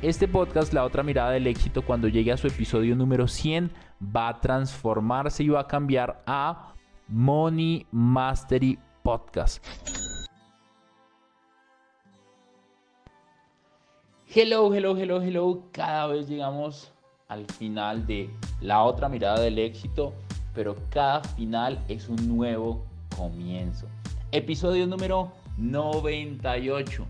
Este podcast, La otra mirada del éxito, cuando llegue a su episodio número 100, va a transformarse y va a cambiar a Money Mastery Podcast. Hello, hello, hello, hello. Cada vez llegamos al final de la otra mirada del éxito, pero cada final es un nuevo comienzo. Episodio número 98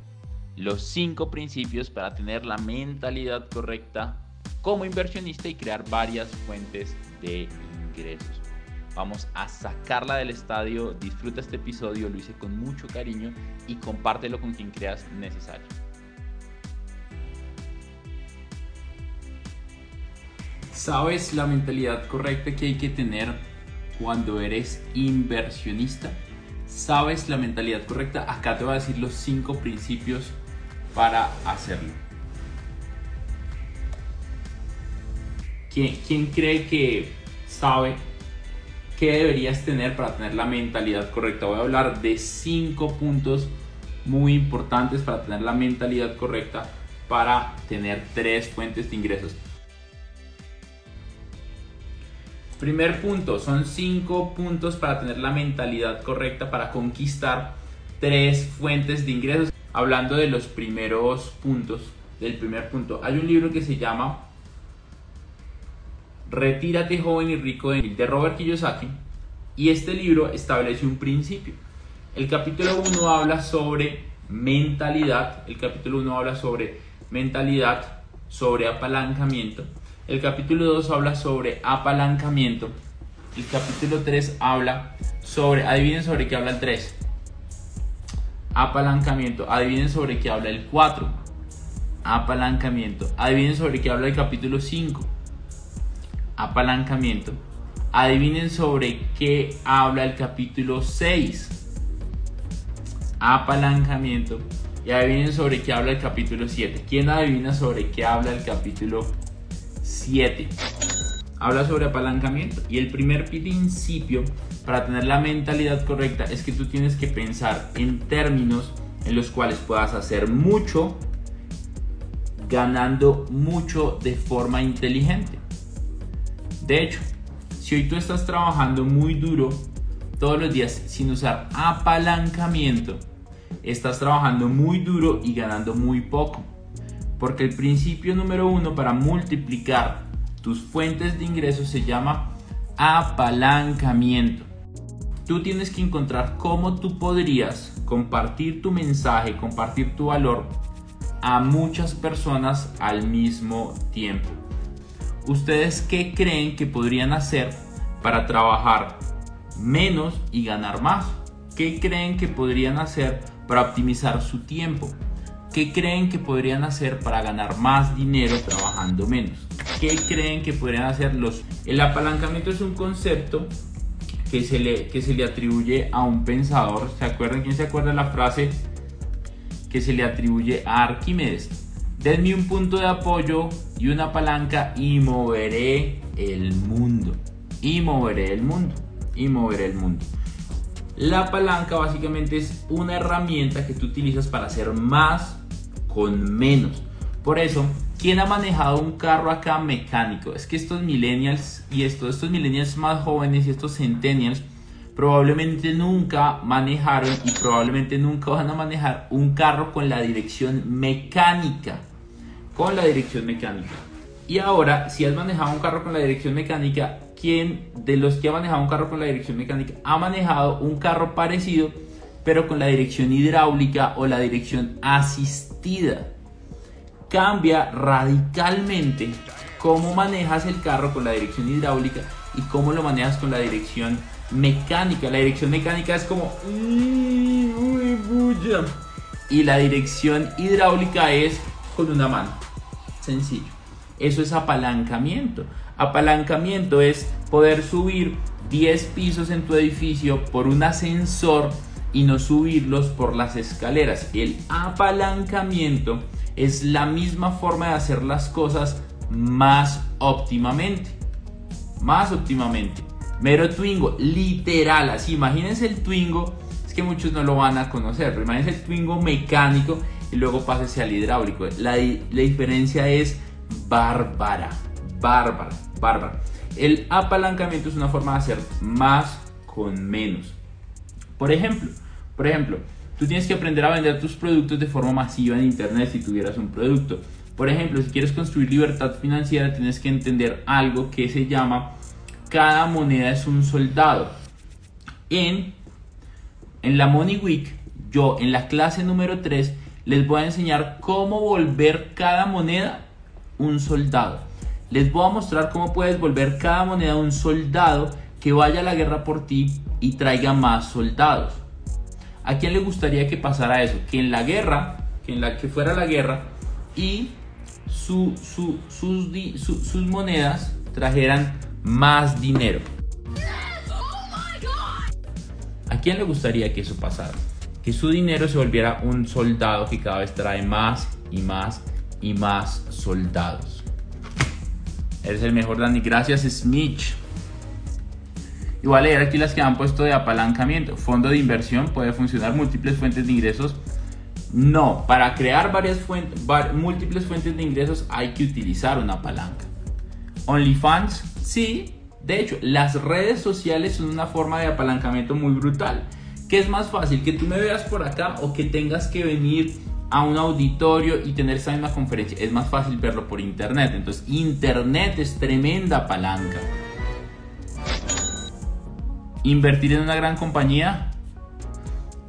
los cinco principios para tener la mentalidad correcta como inversionista y crear varias fuentes de ingresos. Vamos a sacarla del estadio, disfruta este episodio, lo hice con mucho cariño y compártelo con quien creas necesario. ¿Sabes la mentalidad correcta que hay que tener cuando eres inversionista? ¿Sabes la mentalidad correcta? Acá te voy a decir los cinco principios para hacerlo. ¿Quién, cree que sabe qué deberías tener para tener la mentalidad correcta? Voy a hablar de cinco puntos muy importantes para tener la mentalidad correcta para tener tres fuentes de ingresos. Primer punto, son cinco puntos para tener la mentalidad correcta para conquistar tres fuentes de ingresos hablando de los primeros puntos, del primer punto, hay un libro que se llama Retírate joven y rico de Robert Kiyosaki y este libro establece un principio. El capítulo 1 habla sobre mentalidad, el capítulo 1 habla sobre mentalidad, sobre apalancamiento, el capítulo 2 habla sobre apalancamiento, el capítulo 3 habla sobre, adivinen sobre qué habla el 3, apalancamiento. Adivinen sobre qué habla el 4. Apalancamiento. Adivinen sobre qué habla el capítulo 5. Apalancamiento. Adivinen sobre qué habla el capítulo 6. Apalancamiento. Y adivinen sobre qué habla el capítulo 7. ¿Quién adivina sobre qué habla el capítulo 7? Habla sobre apalancamiento. Y el primer principio para tener la mentalidad correcta es que tú tienes que pensar en términos en los cuales puedas hacer mucho ganando mucho de forma inteligente. De hecho, si hoy tú estás trabajando muy duro todos los días sin usar apalancamiento, estás trabajando muy duro y ganando muy poco. Porque el principio número uno para multiplicar tus fuentes de ingresos se llama apalancamiento. Tú tienes que encontrar cómo tú podrías compartir tu mensaje, compartir tu valor a muchas personas al mismo tiempo. ¿Ustedes qué creen que podrían hacer para trabajar menos y ganar más? ¿Qué creen que podrían hacer para optimizar su tiempo? ¿Qué creen que podrían hacer para ganar más dinero trabajando menos? ¿Qué creen que podrían hacer los... El apalancamiento es un concepto que se le, que se le atribuye a un pensador. ¿Se acuerdan? ¿Quién se acuerda de la frase que se le atribuye a Arquímedes? Denme un punto de apoyo y una palanca y moveré el mundo. Y moveré el mundo. Y moveré el mundo. La palanca básicamente es una herramienta que tú utilizas para hacer más con menos. Por eso ¿Quién ha manejado un carro acá mecánico? Es que estos millennials y estos, estos millennials más jóvenes y estos centennials probablemente nunca manejaron y probablemente nunca van a manejar un carro con la dirección mecánica. Con la dirección mecánica. Y ahora, si has manejado un carro con la dirección mecánica, ¿quién de los que ha manejado un carro con la dirección mecánica ha manejado un carro parecido, pero con la dirección hidráulica o la dirección asistida? Cambia radicalmente cómo manejas el carro con la dirección hidráulica y cómo lo manejas con la dirección mecánica. La dirección mecánica es como... Y la dirección hidráulica es con una mano. Sencillo. Eso es apalancamiento. Apalancamiento es poder subir 10 pisos en tu edificio por un ascensor y no subirlos por las escaleras. El apalancamiento es la misma forma de hacer las cosas más óptimamente. Más óptimamente. Mero Twingo, literal, así. Imagínense el Twingo, es que muchos no lo van a conocer, pero imagínense el Twingo mecánico y luego pásese al hidráulico. La, la diferencia es bárbara, bárbara, bárbara. El apalancamiento es una forma de hacer más con menos. Por ejemplo, por ejemplo, tú tienes que aprender a vender tus productos de forma masiva en internet si tuvieras un producto. Por ejemplo, si quieres construir libertad financiera, tienes que entender algo que se llama cada moneda es un soldado. En, en la Money Week, yo en la clase número 3 les voy a enseñar cómo volver cada moneda un soldado. Les voy a mostrar cómo puedes volver cada moneda un soldado que vaya a la guerra por ti y traiga más soldados. ¿A quién le gustaría que pasara eso? Que en la guerra, que en la que fuera la guerra y sus, monedas trajeran más dinero. ¿A quién le gustaría que eso pasara? Que su dinero se volviera un soldado que cada vez trae más y más y más soldados. Eres el mejor, Dani. Gracias, Smith. Igual leer aquí las que han puesto de apalancamiento. Fondo de inversión puede funcionar múltiples fuentes de ingresos no, para crear varias fuentes, múltiples fuentes de ingresos hay que utilizar una palanca. OnlyFans, sí. De hecho, las redes sociales son una forma de apalancamiento muy brutal. ¿Qué es más fácil? ¿Que tú me veas por acá o que tengas que venir a un auditorio y tener esa misma conferencia? Es más fácil verlo por internet. Entonces, internet es tremenda palanca. Invertir en una gran compañía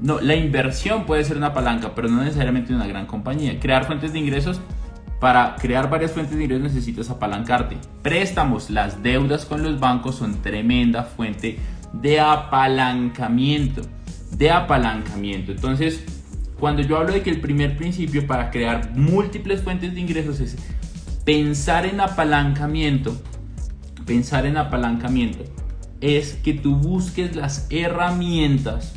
no, la inversión puede ser una palanca, pero no necesariamente una gran compañía. Crear fuentes de ingresos. Para crear varias fuentes de ingresos necesitas apalancarte. Préstamos, las deudas con los bancos son tremenda fuente de apalancamiento. De apalancamiento. Entonces, cuando yo hablo de que el primer principio para crear múltiples fuentes de ingresos es pensar en apalancamiento, pensar en apalancamiento es que tú busques las herramientas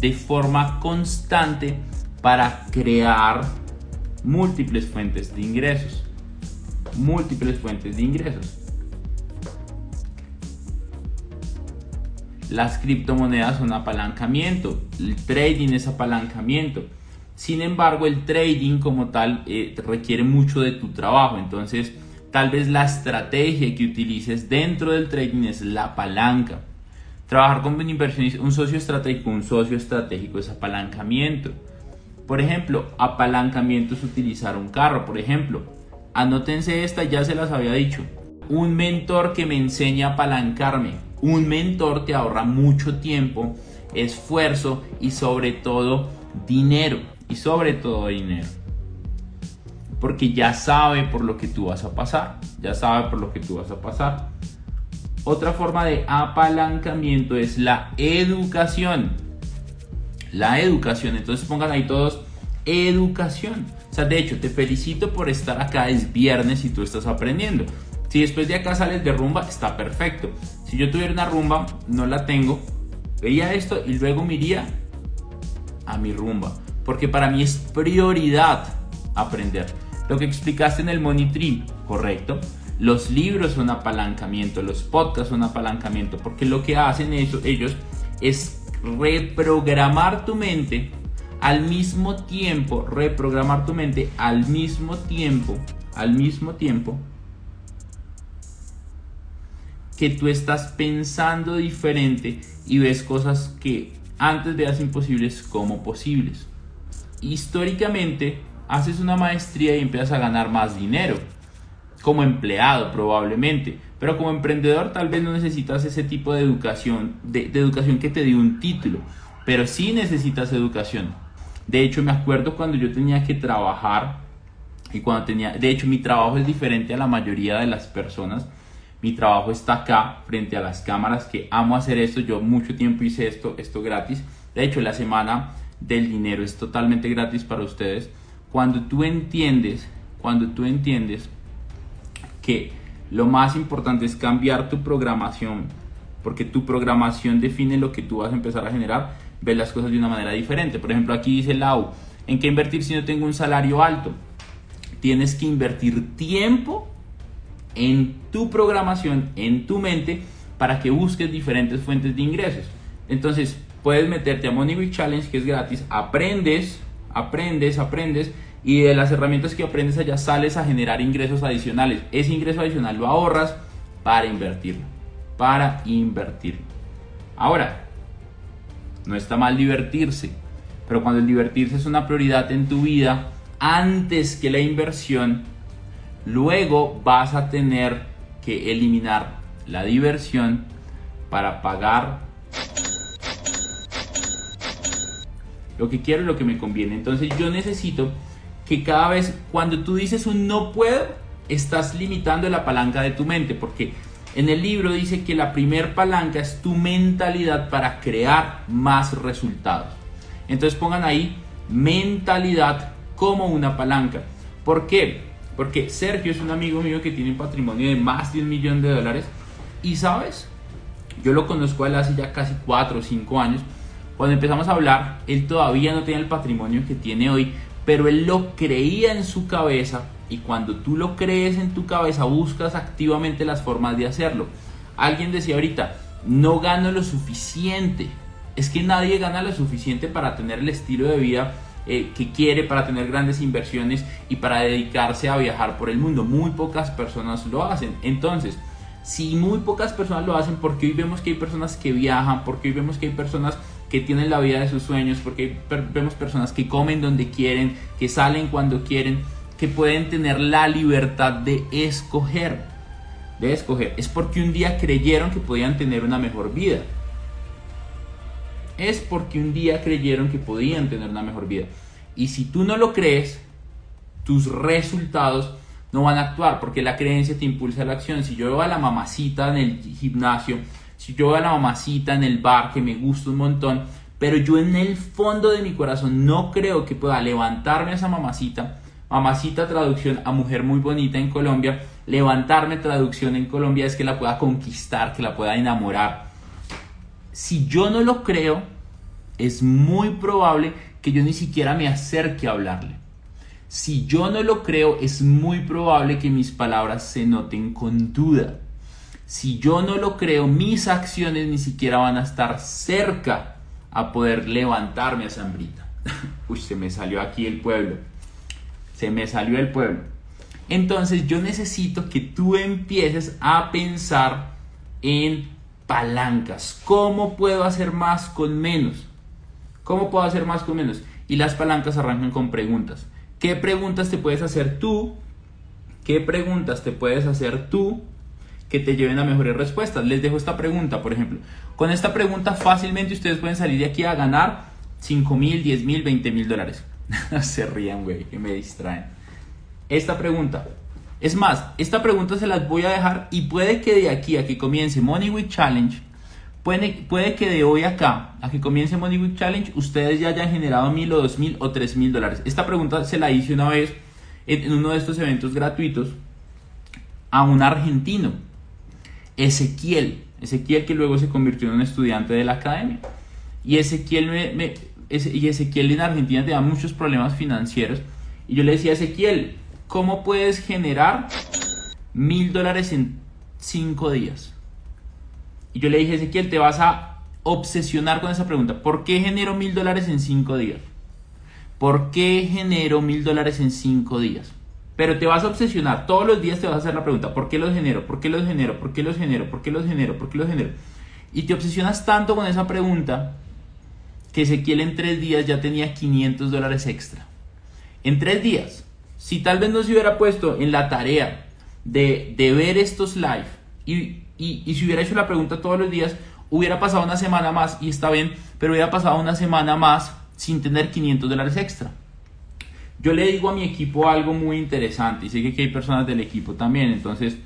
de forma constante para crear múltiples fuentes de ingresos. Múltiples fuentes de ingresos. Las criptomonedas son apalancamiento, el trading es apalancamiento. Sin embargo, el trading como tal eh, requiere mucho de tu trabajo. Entonces, tal vez la estrategia que utilices dentro del trading es la palanca. Trabajar con un inversionista, un socio estratégico, un socio estratégico es apalancamiento. Por ejemplo, apalancamiento es utilizar un carro. Por ejemplo, anótense esta, ya se las había dicho. Un mentor que me enseña a apalancarme. Un mentor te ahorra mucho tiempo, esfuerzo y sobre todo dinero. Y sobre todo dinero. Porque ya sabe por lo que tú vas a pasar. Ya sabe por lo que tú vas a pasar. Otra forma de apalancamiento es la educación. La educación. Entonces pongan ahí todos educación. O sea, de hecho, te felicito por estar acá. Es viernes y tú estás aprendiendo. Si después de acá sales de rumba, está perfecto. Si yo tuviera una rumba, no la tengo, veía esto y luego me iría a mi rumba. Porque para mí es prioridad aprender. Lo que explicaste en el Money Tree, correcto. Los libros son apalancamiento, los podcasts son apalancamiento, porque lo que hacen ellos es reprogramar tu mente al mismo tiempo, reprogramar tu mente al mismo tiempo, al mismo tiempo que tú estás pensando diferente y ves cosas que antes veas imposibles como posibles. Históricamente, haces una maestría y empiezas a ganar más dinero como empleado probablemente, pero como emprendedor tal vez no necesitas ese tipo de educación, de, educación que te dé un título, pero sí necesitas educación. De hecho, me acuerdo cuando yo tenía que trabajar y cuando tenía, de hecho, mi trabajo es diferente a la mayoría de las personas. Mi trabajo está acá, frente a las cámaras, que amo hacer esto. Yo mucho tiempo hice esto, esto gratis. De hecho, la semana del dinero es totalmente gratis para ustedes. Cuando tú entiendes, cuando tú entiendes que lo más importante es cambiar tu programación, porque tu programación define lo que tú vas a empezar a generar, ves las cosas de una manera diferente. Por ejemplo, aquí dice Lau, ¿en qué invertir si no tengo un salario alto? Tienes que invertir tiempo en tu programación, en tu mente, para que busques diferentes fuentes de ingresos. Entonces, puedes meterte a Money Week Challenge, que es gratis, aprendes, aprendes, aprendes, y de las herramientas que aprendes allá sales a generar ingresos adicionales. Ese ingreso adicional lo ahorras para invertirlo. Para invertirlo. Ahora, no está mal divertirse, pero cuando el divertirse es una prioridad en tu vida antes que la inversión, luego vas a tener que eliminar la diversión para pagar lo que quiero y lo que me conviene. Entonces yo necesito que cada vez cuando tú dices un no puedo, estás limitando la palanca de tu mente, porque en el libro dice que la primer palanca es tu mentalidad para crear más resultados. Entonces pongan ahí mentalidad como una palanca. ¿Por qué? Porque Sergio es un amigo mío que tiene un patrimonio de más de un millón de dólares y sabes, yo lo conozco hace ya casi 4 o 5 años. Cuando empezamos a hablar, él todavía no tenía el patrimonio que tiene hoy, pero él lo creía en su cabeza y cuando tú lo crees en tu cabeza buscas activamente las formas de hacerlo. Alguien decía ahorita, no gano lo suficiente. Es que nadie gana lo suficiente para tener el estilo de vida eh, que quiere, para tener grandes inversiones y para dedicarse a viajar por el mundo. Muy pocas personas lo hacen. Entonces, si muy pocas personas lo hacen, porque hoy vemos que hay personas que viajan, porque hoy vemos que hay personas que tienen la vida de sus sueños, porque vemos personas que comen donde quieren, que salen cuando quieren, que pueden tener la libertad de escoger. De escoger. Es porque un día creyeron que podían tener una mejor vida. Es porque un día creyeron que podían tener una mejor vida. Y si tú no lo crees, tus resultados no van a actuar porque la creencia te impulsa a la acción. Si yo veo a la mamacita en el gimnasio si yo veo a la mamacita en el bar que me gusta un montón, pero yo en el fondo de mi corazón no creo que pueda levantarme a esa mamacita, mamacita traducción a mujer muy bonita en Colombia, levantarme traducción en Colombia es que la pueda conquistar, que la pueda enamorar. Si yo no lo creo, es muy probable que yo ni siquiera me acerque a hablarle. Si yo no lo creo, es muy probable que mis palabras se noten con duda. Si yo no lo creo, mis acciones ni siquiera van a estar cerca a poder levantarme a Zambrita. Uy, se me salió aquí el pueblo. Se me salió el pueblo. Entonces yo necesito que tú empieces a pensar en palancas. ¿Cómo puedo hacer más con menos? ¿Cómo puedo hacer más con menos? Y las palancas arrancan con preguntas. ¿Qué preguntas te puedes hacer tú? ¿Qué preguntas te puedes hacer tú que te lleven a mejores respuestas. Les dejo esta pregunta, por ejemplo. Con esta pregunta fácilmente ustedes pueden salir de aquí a ganar 5 mil, 10 mil, 20 mil dólares. se rían, güey, que me distraen. Esta pregunta. Es más, esta pregunta se las voy a dejar y puede que de aquí a que comience Money Week Challenge, puede, puede que de hoy acá a que comience Money Week Challenge, ustedes ya hayan generado mil o dos mil o tres mil dólares. Esta pregunta se la hice una vez en uno de estos eventos gratuitos a un argentino Ezequiel, Ezequiel que luego se convirtió en un estudiante de la academia. Y Ezequiel, me, y Ezequiel en Argentina tenía muchos problemas financieros. Y yo le decía a Ezequiel, ¿cómo puedes generar mil dólares en cinco días? Y yo le dije, Ezequiel, te vas a obsesionar con esa pregunta. ¿Por qué genero mil dólares en cinco días? ¿Por qué genero mil dólares en cinco días? Pero te vas a obsesionar, todos los días te vas a hacer la pregunta, ¿por qué los genero? ¿Por qué los genero? ¿Por qué los genero? ¿Por qué los genero? ¿Por qué los genero? Y te obsesionas tanto con esa pregunta que Ezequiel en tres días ya tenía 500 dólares extra. En tres días. Si tal vez no se hubiera puesto en la tarea de, ver estos live y, y si hubiera hecho la pregunta todos los días, hubiera pasado una semana más y está bien, pero hubiera pasado una semana más sin tener 500 dólares extra. Yo le digo a mi equipo algo muy interesante y sé que hay personas del equipo también, entonces,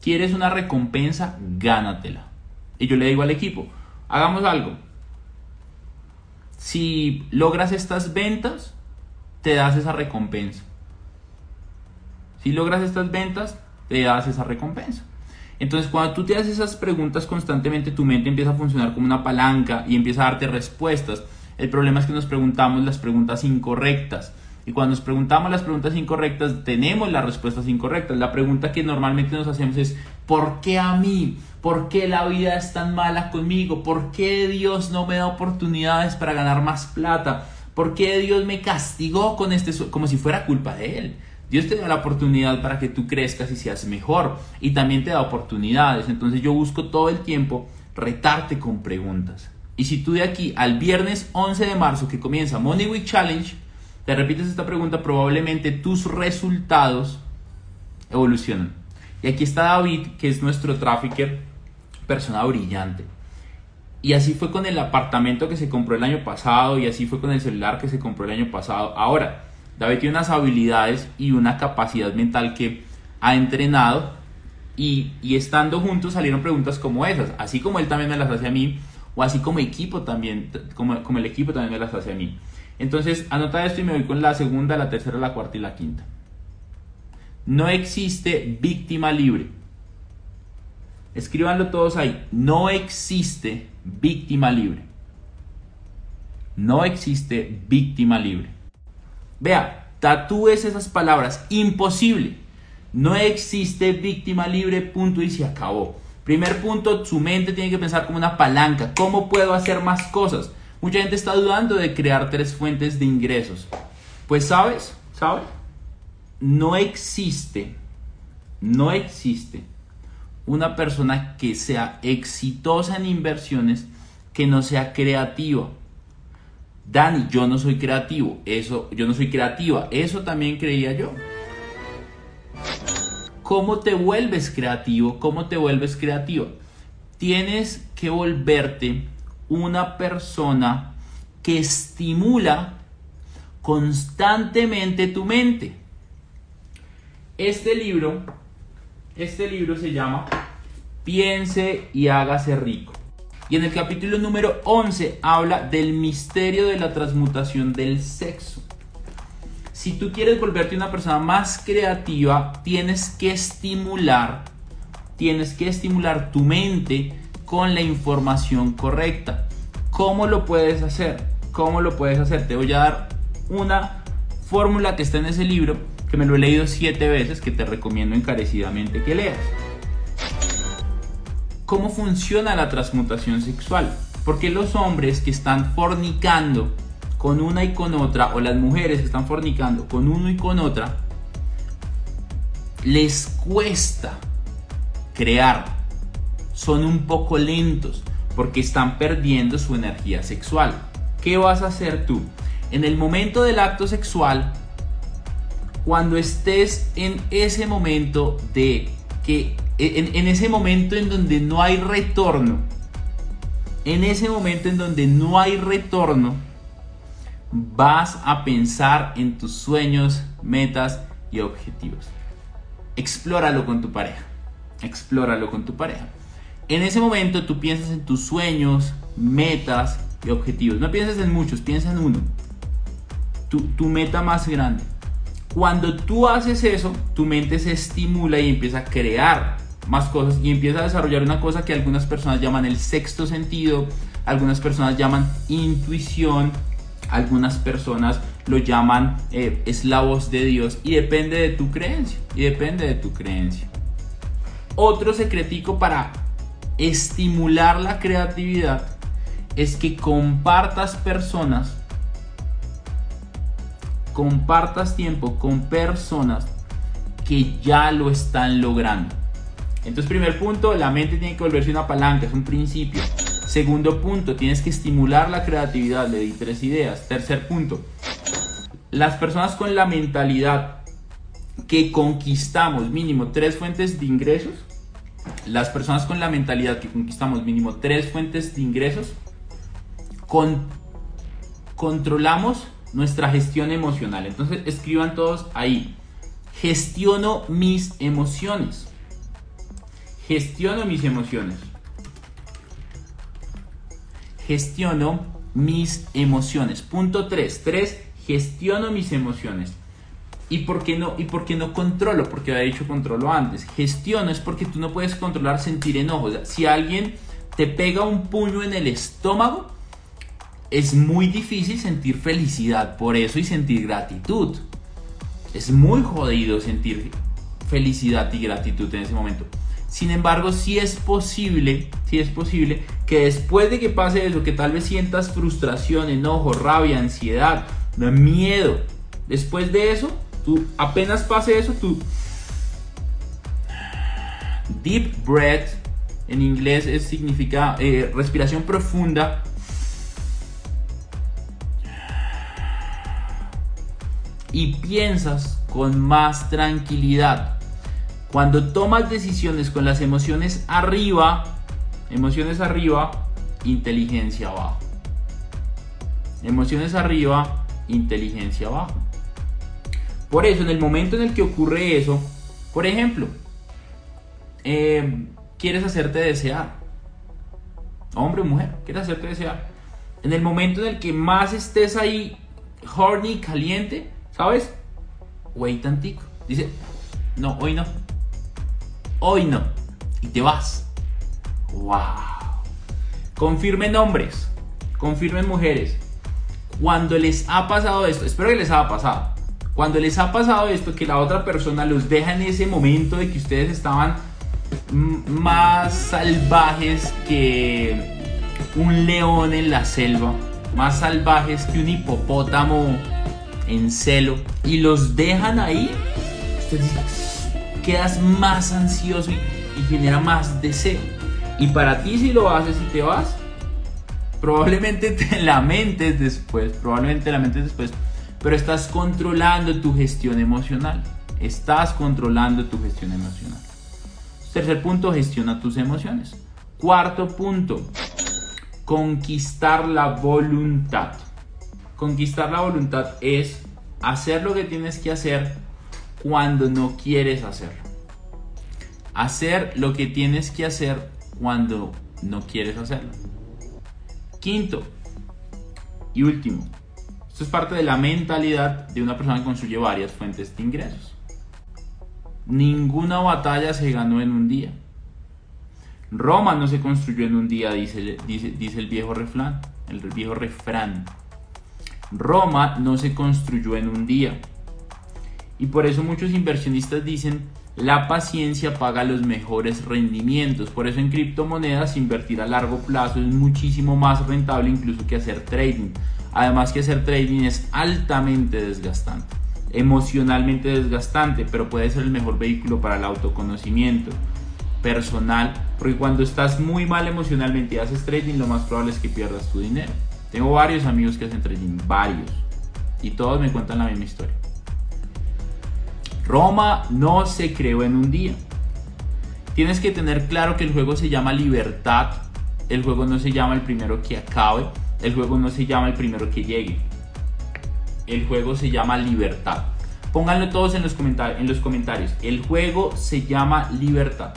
¿quieres una recompensa? Gánatela. Y yo le digo al equipo, hagamos algo. Si logras estas ventas, te das esa recompensa. Si logras estas ventas, te das esa recompensa. Entonces, cuando tú te haces esas preguntas constantemente, tu mente empieza a funcionar como una palanca y empieza a darte respuestas. El problema es que nos preguntamos las preguntas incorrectas. Y cuando nos preguntamos las preguntas incorrectas, tenemos las respuestas incorrectas. La pregunta que normalmente nos hacemos es, ¿por qué a mí? ¿Por qué la vida es tan mala conmigo? ¿Por qué Dios no me da oportunidades para ganar más plata? ¿Por qué Dios me castigó con este como si fuera culpa de él? Dios te da la oportunidad para que tú crezcas y seas mejor. Y también te da oportunidades. Entonces yo busco todo el tiempo retarte con preguntas. Y si tú de aquí al viernes 11 de marzo que comienza Money Week Challenge, te repites esta pregunta, probablemente tus resultados evolucionan. Y aquí está David, que es nuestro trafficker, persona brillante. Y así fue con el apartamento que se compró el año pasado y así fue con el celular que se compró el año pasado. Ahora, David tiene unas habilidades y una capacidad mental que ha entrenado y, estando juntos salieron preguntas como esas, así como él también me las hace a mí, o así como equipo también, como, el equipo también me las hace a mí. Entonces, anota esto y me voy con la segunda, la tercera, la cuarta y la quinta. No existe víctima libre. Escríbanlo todos ahí. No existe víctima libre. No existe víctima libre. Vea, tatúes esas palabras. Imposible. No existe víctima libre, punto y se acabó. Primer punto, su mente tiene que pensar como una palanca. ¿Cómo puedo hacer más cosas? Mucha gente está dudando de crear tres fuentes de ingresos. Pues sabes, ¿sabes? No existe, no existe una persona que sea exitosa en inversiones que no sea creativa. Dani, yo no soy creativo, eso, yo no soy creativa, eso también creía yo. ¿Cómo te vuelves creativo? ¿Cómo te vuelves creativa? Tienes que volverte una persona que estimula constantemente tu mente. Este libro, este libro se llama Piense y hágase rico. Y en el capítulo número 11 habla del misterio de la transmutación del sexo. Si tú quieres volverte una persona más creativa, tienes que estimular, tienes que estimular tu mente con la información correcta. ¿Cómo lo puedes hacer? ¿Cómo lo puedes hacer? Te voy a dar una fórmula que está en ese libro, que me lo he leído siete veces, que te recomiendo encarecidamente que leas cómo funciona la transmutación sexual. Porque los hombres que están fornicando con una y con otra, o las mujeres que están fornicando con uno y con otra, les cuesta crear. Son un poco lentos porque están perdiendo su energía sexual. ¿Qué vas a hacer tú? En el momento del acto sexual, cuando estés en ese momento de que en, ese momento en donde no hay retorno, en ese momento en donde no hay retorno, vas a pensar en tus sueños, metas y objetivos. Explóralo con tu pareja. Explóralo con tu pareja. En ese momento tú piensas en tus sueños, metas y objetivos. No pienses en muchos, piensa en uno. Tu, tu meta más grande. Cuando tú haces eso, tu mente se estimula y empieza a crear más cosas y empieza a desarrollar una cosa que algunas personas llaman el sexto sentido, algunas personas llaman intuición, algunas personas lo llaman eh, de Dios y depende de tu creencia y depende de tu creencia. Otro secretico para estimular la creatividad es que compartas personas, compartas tiempo con personas que ya lo están logrando. Entonces, primer punto, la mente tiene que volverse una palanca, es un principio. Segundo punto, tienes que estimular la creatividad, le di tres ideas. Tercer punto, las personas con la mentalidad que conquistamos mínimo tres fuentes de ingresos, las personas con la mentalidad que conquistamos mínimo tres fuentes de ingresos, con, controlamos nuestra gestión emocional. Entonces escriban todos ahí. Gestiono mis emociones. Gestiono mis emociones. Gestiono mis emociones. Punto 3. 3. Gestiono mis emociones. ¿Y por qué no? ¿Y por qué no controlo? Porque había dicho controlo antes. Gestiono es porque tú no puedes controlar sentir enojo. si alguien te pega un puño en el estómago, es muy difícil sentir felicidad por eso y sentir gratitud. Es muy jodido sentir felicidad y gratitud en ese momento. Sin embargo, sí es posible, sí es posible que después de que pase eso, que tal vez sientas frustración, enojo, rabia, ansiedad, miedo, después de eso, tú apenas pase eso, tú deep breath, en inglés significa eh, respiración profunda, y piensas con más tranquilidad. Cuando tomas decisiones con las emociones arriba, emociones arriba, inteligencia abajo. Emociones arriba, inteligencia abajo. Por eso, en el momento en el que ocurre eso, por ejemplo, eh, quieres hacerte desear. Hombre o mujer, quieres hacerte desear. En el momento en el que más estés ahí, horny, caliente, ¿Sabes? Wait tantico. Dice, no, hoy no. Hoy no. Y te vas. ¡Wow! Confirmen hombres. Confirmen mujeres. Cuando les ha pasado esto, espero que les haya pasado. Cuando les ha pasado esto, que la otra persona los deja en ese momento de que ustedes estaban más salvajes que un león en la selva, más salvajes que un hipopótamo en celo y los dejan ahí, quedas más ansioso y, genera más deseo. Y para ti si lo haces y te vas, probablemente te lamentes después, probablemente te lamentes después, pero estás controlando tu gestión emocional. Estás controlando tu gestión emocional. Tercer punto, gestiona tus emociones. Cuarto punto, conquistar la voluntad. Conquistar la voluntad es hacer lo que tienes que hacer cuando no quieres hacerlo. Hacer lo que tienes que hacer cuando no quieres hacerlo. Quinto y último, esto es parte de la mentalidad de una persona que construye varias fuentes de ingresos. Ninguna batalla se ganó en un día. Roma no se construyó en un día, dice, dice, dice el viejo refrán. El viejo refrán. Roma no se construyó en un día. Y por eso muchos inversionistas dicen, la paciencia paga los mejores rendimientos. Por eso en criptomonedas invertir a largo plazo es muchísimo más rentable incluso que hacer trading. Además que hacer trading es altamente desgastante, emocionalmente desgastante, pero puede ser el mejor vehículo para el autoconocimiento personal, porque cuando estás muy mal emocionalmente y haces trading, lo más probable es que pierdas tu dinero. Tengo varios amigos que hacen trading, varios. Y todos me cuentan la misma historia. Roma no se creó en un día. Tienes que tener claro que el juego se llama libertad. El juego no se llama el primero que acabe. El juego no se llama el primero que llegue. El juego se llama libertad. Pónganlo todos en los, en los comentarios. El juego se llama libertad.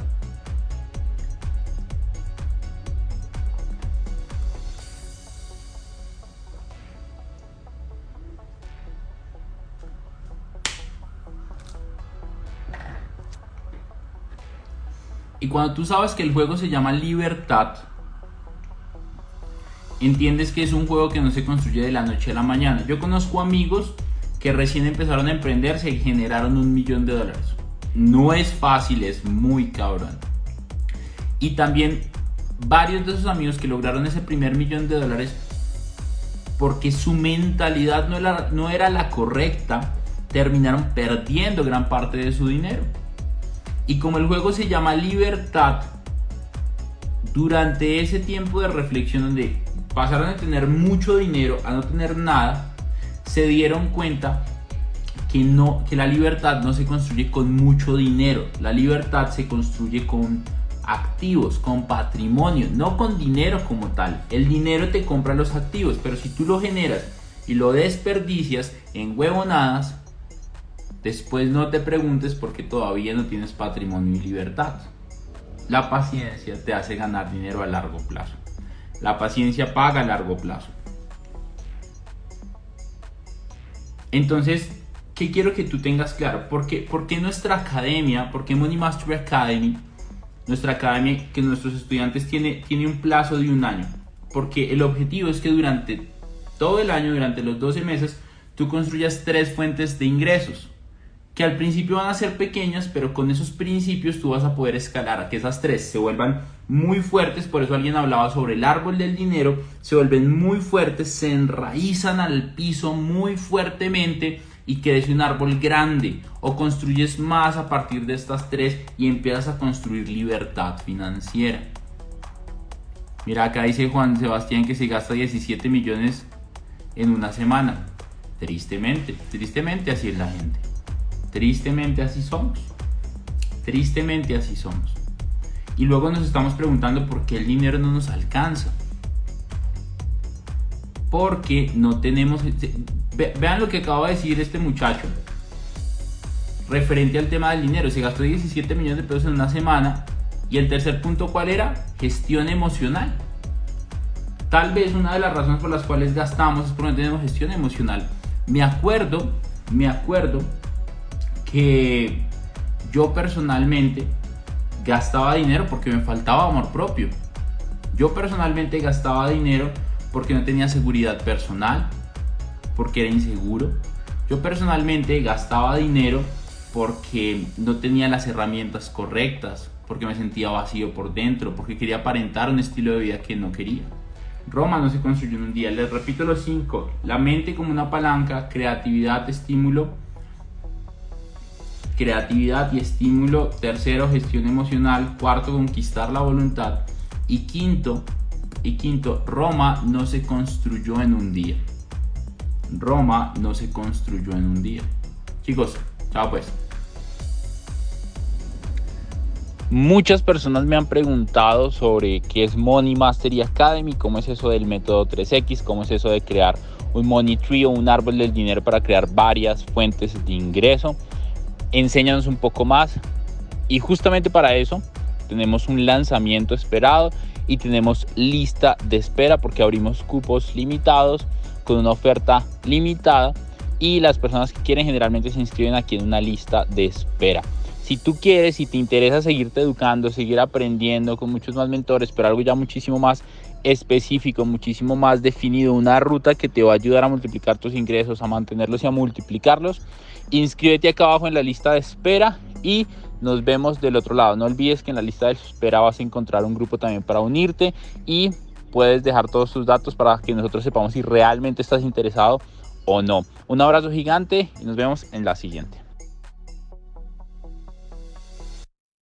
Y cuando tú sabes que el juego se llama Libertad, entiendes que es un juego que no se construye de la noche a la mañana. Yo conozco amigos que recién empezaron a emprenderse y generaron un millón de dólares. No es fácil, es muy cabrón. Y también varios de esos amigos que lograron ese primer millón de dólares porque su mentalidad no era, no era la correcta, terminaron perdiendo gran parte de su dinero. Y como el juego se llama Libertad, durante ese tiempo de reflexión donde pasaron de tener mucho dinero a no tener nada, se dieron cuenta que, no, que la libertad no se construye con mucho dinero, la libertad se construye con activos, con patrimonio, no con dinero como tal. El dinero te compra los activos, pero si tú lo generas y lo desperdicias en huevonadas, después no te preguntes por qué todavía no tienes patrimonio y libertad. La paciencia te hace ganar dinero a largo plazo. La paciencia paga a largo plazo. Entonces, ¿qué quiero que tú tengas claro? ¿Por qué, nuestra academia, por qué Money Mastery Academy, nuestra academia que nuestros estudiantes tiene, tiene un plazo de un año? Porque el objetivo es que durante todo el año, durante los 12 meses, tú construyas tres fuentes de ingresos que al principio van a ser pequeñas, pero con esos principios tú vas a poder escalar a que esas tres se vuelvan muy fuertes, por eso alguien hablaba sobre el árbol del dinero, se vuelven muy fuertes, se enraizan al piso muy fuertemente y que un árbol grande o construyes más a partir de estas tres y empiezas a construir libertad financiera. Mira, acá dice Juan Sebastián que se gasta 17 millones en una semana. Tristemente, tristemente así es la gente. Tristemente así somos. Tristemente así somos. Y luego nos estamos preguntando por qué el dinero no nos alcanza. Porque no tenemos... Vean lo que acaba de decir este muchacho. Referente al tema del dinero. Se gastó 17 millones de pesos en una semana. Y el tercer punto, ¿cuál era? Gestión emocional. Tal vez una de las razones por las cuales gastamos es porque no tenemos gestión emocional. Me acuerdo, me acuerdo que yo personalmente gastaba dinero porque me faltaba amor propio. Yo personalmente gastaba dinero porque no tenía seguridad personal, porque era inseguro. Yo personalmente gastaba dinero porque no tenía las herramientas correctas, porque me sentía vacío por dentro, porque quería aparentar un estilo de vida que no quería. Roma no se construyó en un día. Les repito los cinco. La mente como una palanca, creatividad, estímulo, creatividad y estímulo. Tercero, gestión emocional. Cuarto, conquistar la voluntad. Y quinto, y quinto, Roma no se construyó en un día. Roma no se construyó en un día. Chicos, chao pues. Muchas personas me han preguntado sobre qué es Money Mastery Academy, cómo es eso del método 3X, cómo es eso de crear un money tree o un árbol del dinero para crear varias fuentes de ingreso enséñanos un poco más. Y justamente para eso tenemos un lanzamiento esperado y tenemos lista de espera porque abrimos cupos limitados con una oferta limitada y las personas que quieren generalmente se inscriben aquí en una lista de espera. Si tú quieres, si te interesa seguirte educando, seguir aprendiendo con muchos más mentores, pero algo ya muchísimo más específico, muchísimo más definido, una ruta que te va a ayudar a multiplicar tus ingresos, a mantenerlos y a multiplicarlos, inscríbete acá abajo en la lista de espera y nos vemos del otro lado. No olvides que en la lista de espera vas a encontrar un grupo también para unirte y puedes dejar todos tus datos para que nosotros sepamos si realmente estás interesado o no. Un abrazo gigante y nos vemos en la siguiente.